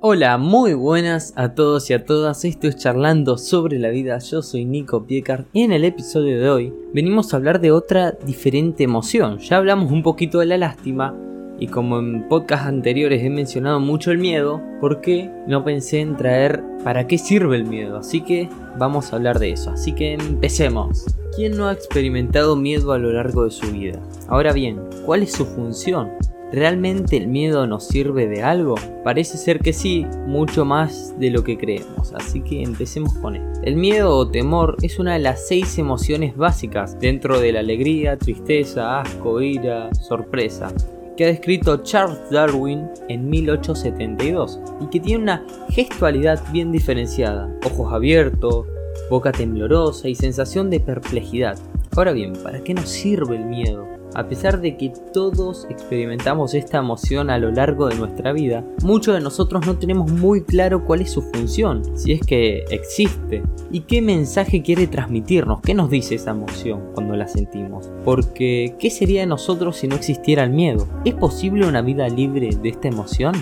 Hola, muy buenas a todos y a todas. Esto es Charlando sobre la vida. Yo soy Nico Piecart y en el episodio de hoy venimos a hablar de otra diferente emoción. Ya hablamos un poquito de la lástima y como en podcasts anteriores he mencionado mucho el miedo, ¿por qué no pensé en traer para qué sirve el miedo? Así que vamos a hablar de eso. Así que empecemos. ¿Quién no ha experimentado miedo a lo largo de su vida? Ahora bien, ¿cuál es su función? ¿Realmente el miedo nos sirve de algo? Parece ser que sí, mucho más de lo que creemos, así que empecemos con esto. El miedo o temor es una de las seis emociones básicas dentro de la alegría, tristeza, asco, ira, sorpresa, que ha descrito Charles Darwin en 1872 y que tiene una gestualidad bien diferenciada, ojos abiertos, boca temblorosa y sensación de perplejidad. Ahora bien, ¿para qué nos sirve el miedo? A pesar de que todos experimentamos esta emoción a lo largo de nuestra vida, muchos de nosotros no tenemos muy claro cuál es su función, si es que existe, y qué mensaje quiere transmitirnos, qué nos dice esa emoción cuando la sentimos. Porque, ¿qué sería de nosotros si no existiera el miedo? ¿Es posible una vida libre de esta emoción?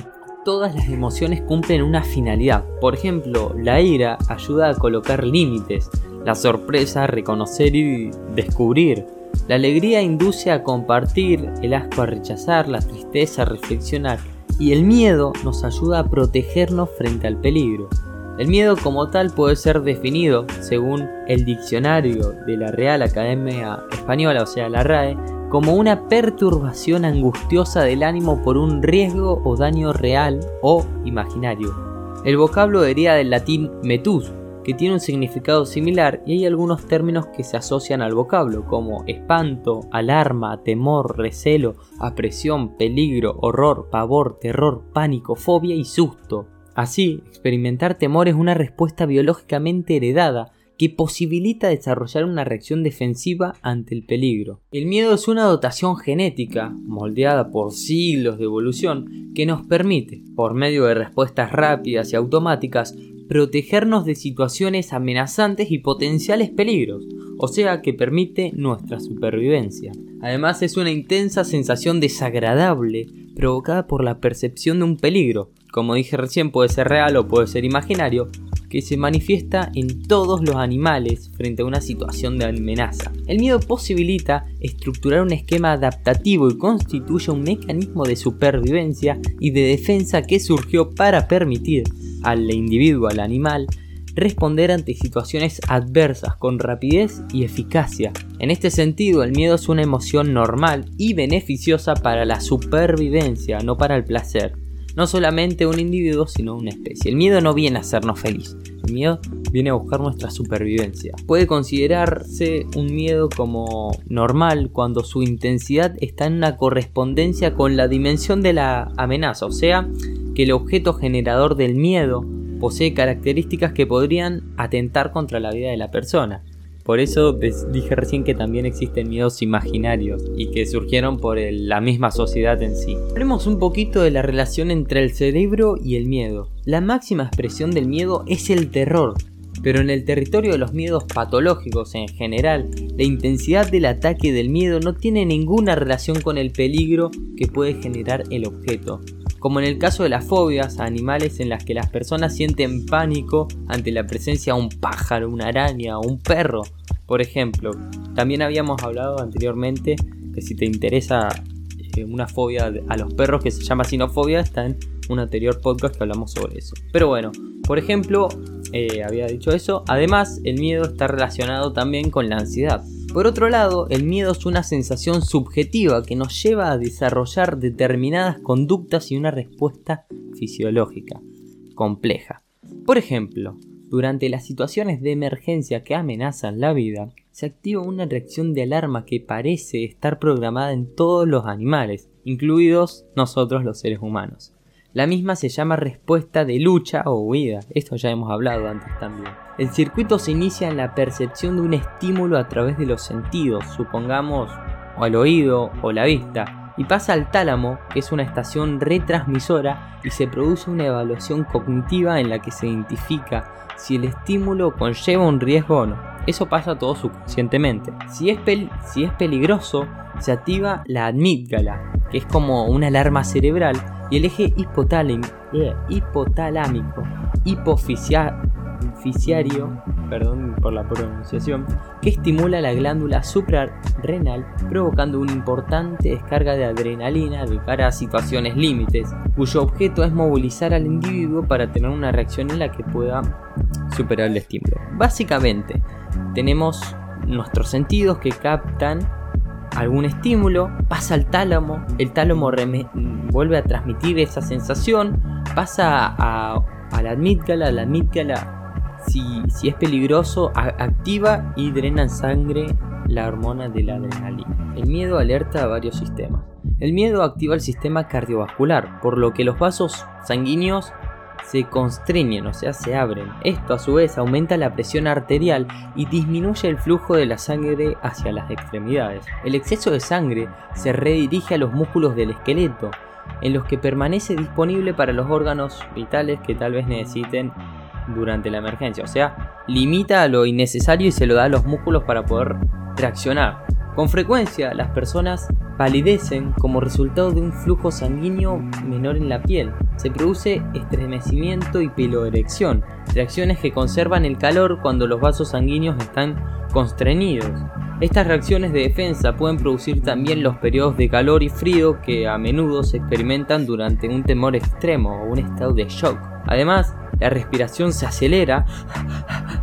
todas las emociones cumplen una finalidad. Por ejemplo, la ira ayuda a colocar límites, la sorpresa a reconocer y descubrir, la alegría induce a compartir, el asco a rechazar, la tristeza a reflexionar y el miedo nos ayuda a protegernos frente al peligro. El miedo como tal puede ser definido, según el diccionario de la Real Academia Española, o sea, la RAE, como una perturbación angustiosa del ánimo por un riesgo o daño real o imaginario. El vocablo deriva del latín metus, que tiene un significado similar y hay algunos términos que se asocian al vocablo, como espanto, alarma, temor, recelo, apresión, peligro, horror, pavor, terror, pánico, fobia y susto. Así, experimentar temor es una respuesta biológicamente heredada que posibilita desarrollar una reacción defensiva ante el peligro. El miedo es una dotación genética, moldeada por siglos de evolución, que nos permite, por medio de respuestas rápidas y automáticas, protegernos de situaciones amenazantes y potenciales peligros, o sea que permite nuestra supervivencia. Además es una intensa sensación desagradable provocada por la percepción de un peligro, como dije recién puede ser real o puede ser imaginario, que se manifiesta en todos los animales frente a una situación de amenaza. El miedo posibilita estructurar un esquema adaptativo y constituye un mecanismo de supervivencia y de defensa que surgió para permitir al individuo, al animal, responder ante situaciones adversas con rapidez y eficacia. En este sentido, el miedo es una emoción normal y beneficiosa para la supervivencia, no para el placer. No solamente un individuo, sino una especie. El miedo no viene a hacernos feliz. El miedo viene a buscar nuestra supervivencia. Puede considerarse un miedo como normal cuando su intensidad está en una correspondencia con la dimensión de la amenaza, o sea, que el objeto generador del miedo posee características que podrían atentar contra la vida de la persona. Por eso dije recién que también existen miedos imaginarios y que surgieron por la misma sociedad en sí. Hablemos un poquito de la relación entre el cerebro y el miedo. La máxima expresión del miedo es el terror, pero en el territorio de los miedos patológicos en general, la intensidad del ataque del miedo no tiene ninguna relación con el peligro que puede generar el objeto como en el caso de las fobias a animales en las que las personas sienten pánico ante la presencia de un pájaro, una araña o un perro, por ejemplo. También habíamos hablado anteriormente que si te interesa eh, una fobia a los perros que se llama sinofobia, está en un anterior podcast que hablamos sobre eso. Pero bueno, por ejemplo, eh, había dicho eso. Además, el miedo está relacionado también con la ansiedad. Por otro lado, el miedo es una sensación subjetiva que nos lleva a desarrollar determinadas conductas y una respuesta fisiológica compleja. Por ejemplo, durante las situaciones de emergencia que amenazan la vida, se activa una reacción de alarma que parece estar programada en todos los animales, incluidos nosotros los seres humanos. La misma se llama respuesta de lucha o huida, esto ya hemos hablado antes también. El circuito se inicia en la percepción de un estímulo a través de los sentidos, supongamos o al oído o la vista, y pasa al tálamo, que es una estación retransmisora, y se produce una evaluación cognitiva en la que se identifica si el estímulo conlleva un riesgo o no. Eso pasa todo subconscientemente. Si es, si es peligroso, se activa la amígdala, que es como una alarma cerebral, y el eje eh, hipotalámico, hipofisiario, perdón por la pronunciación, que estimula la glándula suprarrenal, provocando una importante descarga de adrenalina de cara a situaciones límites, cuyo objeto es movilizar al individuo para tener una reacción en la que pueda superar el estímulo. Básicamente, tenemos nuestros sentidos que captan algún estímulo, pasa al tálamo, el tálamo vuelve a transmitir esa sensación, pasa a, la amígdala, la amígdala si, es peligroso activa y drena en sangre la hormona de la adrenalina. El miedo alerta a varios sistemas. El miedo activa el sistema cardiovascular, por lo que los vasos sanguíneos se constriñen, o sea, se abren. Esto a su vez aumenta la presión arterial y disminuye el flujo de la sangre hacia las extremidades. El exceso de sangre se redirige a los músculos del esqueleto, en los que permanece disponible para los órganos vitales que tal vez necesiten durante la emergencia. O sea, limita lo innecesario y se lo da a los músculos para poder reaccionar. Con frecuencia las personas palidecen como resultado de un flujo sanguíneo menor en la piel. Se produce estremecimiento y peloerección, reacciones que conservan el calor cuando los vasos sanguíneos están constreñidos. Estas reacciones de defensa pueden producir también los periodos de calor y frío que a menudo se experimentan durante un temor extremo o un estado de shock. Además, la respiración se acelera,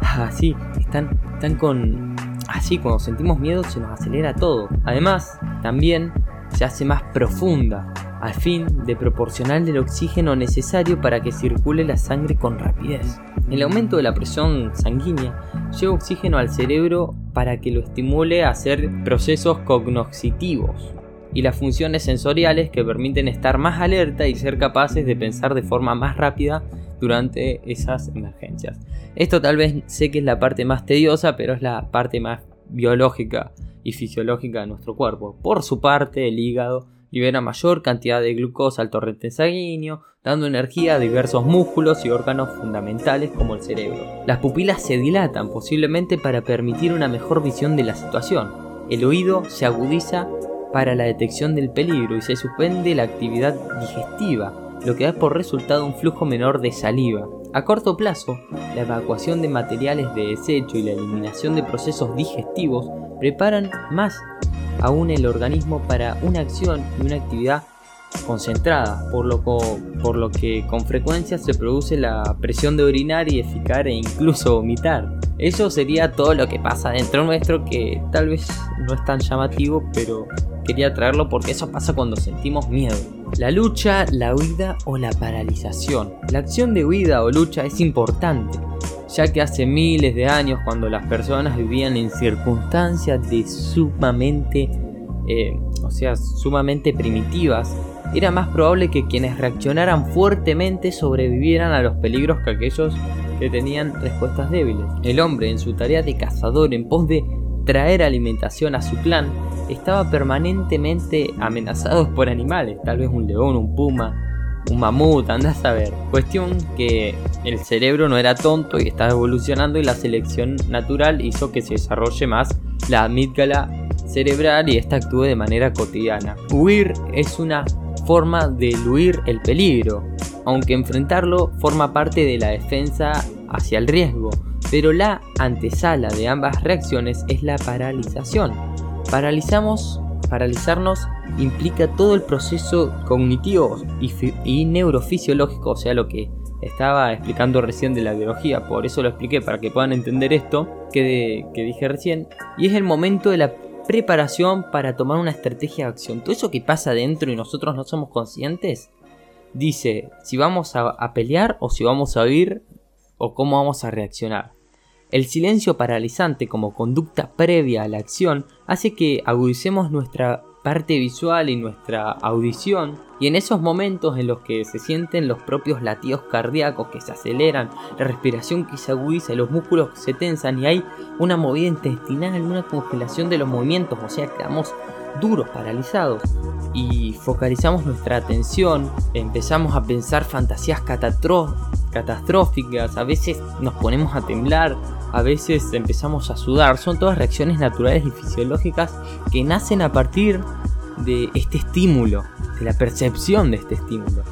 así, están, están con Así, cuando sentimos miedo se nos acelera todo. Además, también se hace más profunda, al fin de proporcionarle el oxígeno necesario para que circule la sangre con rapidez. El aumento de la presión sanguínea lleva oxígeno al cerebro para que lo estimule a hacer procesos cognoscitivos y las funciones sensoriales que permiten estar más alerta y ser capaces de pensar de forma más rápida durante esas emergencias. Esto tal vez sé que es la parte más tediosa, pero es la parte más biológica y fisiológica de nuestro cuerpo. Por su parte, el hígado libera mayor cantidad de glucosa al torrente sanguíneo, dando energía a diversos músculos y órganos fundamentales como el cerebro. Las pupilas se dilatan posiblemente para permitir una mejor visión de la situación. El oído se agudiza para la detección del peligro y se suspende la actividad digestiva, lo que da por resultado un flujo menor de saliva. A corto plazo, la evacuación de materiales de desecho y la eliminación de procesos digestivos preparan más aún el organismo para una acción y una actividad concentrada, por lo, por lo que con frecuencia se produce la presión de orinar y eficar e incluso vomitar. Eso sería todo lo que pasa dentro nuestro que tal vez no es tan llamativo, pero quería traerlo porque eso pasa cuando sentimos miedo. La lucha, la huida o la paralización. La acción de huida o lucha es importante, ya que hace miles de años cuando las personas vivían en circunstancias de sumamente, eh, o sea, sumamente primitivas, era más probable que quienes reaccionaran fuertemente sobrevivieran a los peligros que aquellos que tenían respuestas débiles. El hombre, en su tarea de cazador en pos de traer alimentación a su clan, estaba permanentemente amenazado por animales, tal vez un león, un puma, un mamut, andás a ver. Cuestión que el cerebro no era tonto y estaba evolucionando y la selección natural hizo que se desarrolle más la amígdala cerebral y esta actúe de manera cotidiana. Huir es una forma de eludir el peligro, aunque enfrentarlo forma parte de la defensa hacia el riesgo, pero la antesala de ambas reacciones es la paralización. Paralizamos, paralizarnos implica todo el proceso cognitivo y, neurofisiológico, o sea, lo que estaba explicando recién de la biología, por eso lo expliqué para que puedan entender esto que, dije recién, y es el momento de la preparación para tomar una estrategia de acción. Todo eso que pasa dentro y nosotros no somos conscientes, dice si vamos a, pelear o si vamos a huir o cómo vamos a reaccionar. El silencio paralizante como conducta previa a la acción hace que agudicemos nuestra parte visual y nuestra audición y en esos momentos en los que se sienten los propios latidos cardíacos que se aceleran, la respiración que se agudiza, los músculos que se tensan y hay una movida intestinal, una congelación de los movimientos, o sea, quedamos duros, paralizados y focalizamos nuestra atención, empezamos a pensar fantasías catastróficas, a veces nos ponemos a temblar, a veces empezamos a sudar, son todas reacciones naturales y fisiológicas que nacen a partir de este estímulo, de la percepción de este estímulo.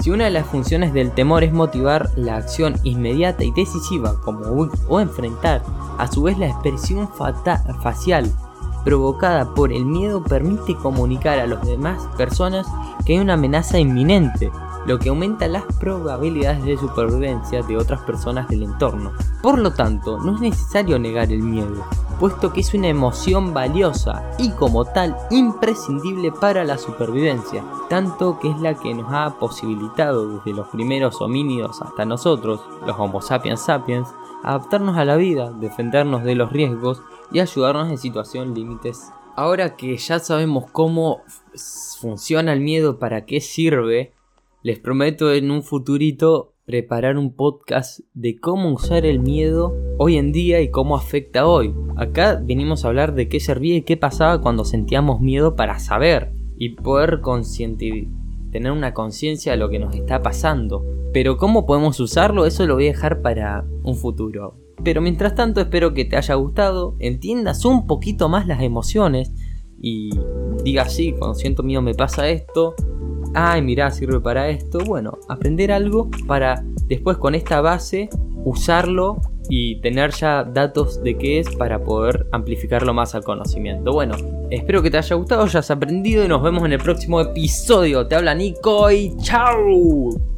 Si una de las funciones del temor es motivar la acción inmediata y decisiva como huir o enfrentar, a su vez la expresión facial provocada por el miedo permite comunicar a las demás personas que hay una amenaza inminente, lo que aumenta las probabilidades de supervivencia de otras personas del entorno. Por lo tanto, no es necesario negar el miedo, puesto que es una emoción valiosa y como tal imprescindible para la supervivencia, tanto que es la que nos ha posibilitado desde los primeros homínidos hasta nosotros, los Homo sapiens sapiens, adaptarnos a la vida, defendernos de los riesgos y ayudarnos en situación límites. Ahora que ya sabemos cómo funciona el miedo, para qué sirve, les prometo en un futurito preparar un podcast de cómo usar el miedo hoy en día y cómo afecta hoy. Acá venimos a hablar de qué servía y qué pasaba cuando sentíamos miedo para saber y poder tener una conciencia de lo que nos está pasando. Pero cómo podemos usarlo, eso lo voy a dejar para un futuro. Pero mientras tanto espero que te haya gustado, entiendas un poquito más las emociones y digas sí, cuando siento miedo me pasa esto. Ay, mirá, sirve para esto. Bueno, aprender algo para después con esta base usarlo y tener ya datos de qué es para poder amplificarlo más al conocimiento. Bueno, espero que te haya gustado, hayas aprendido y nos vemos en el próximo episodio. Te habla Nico y chao.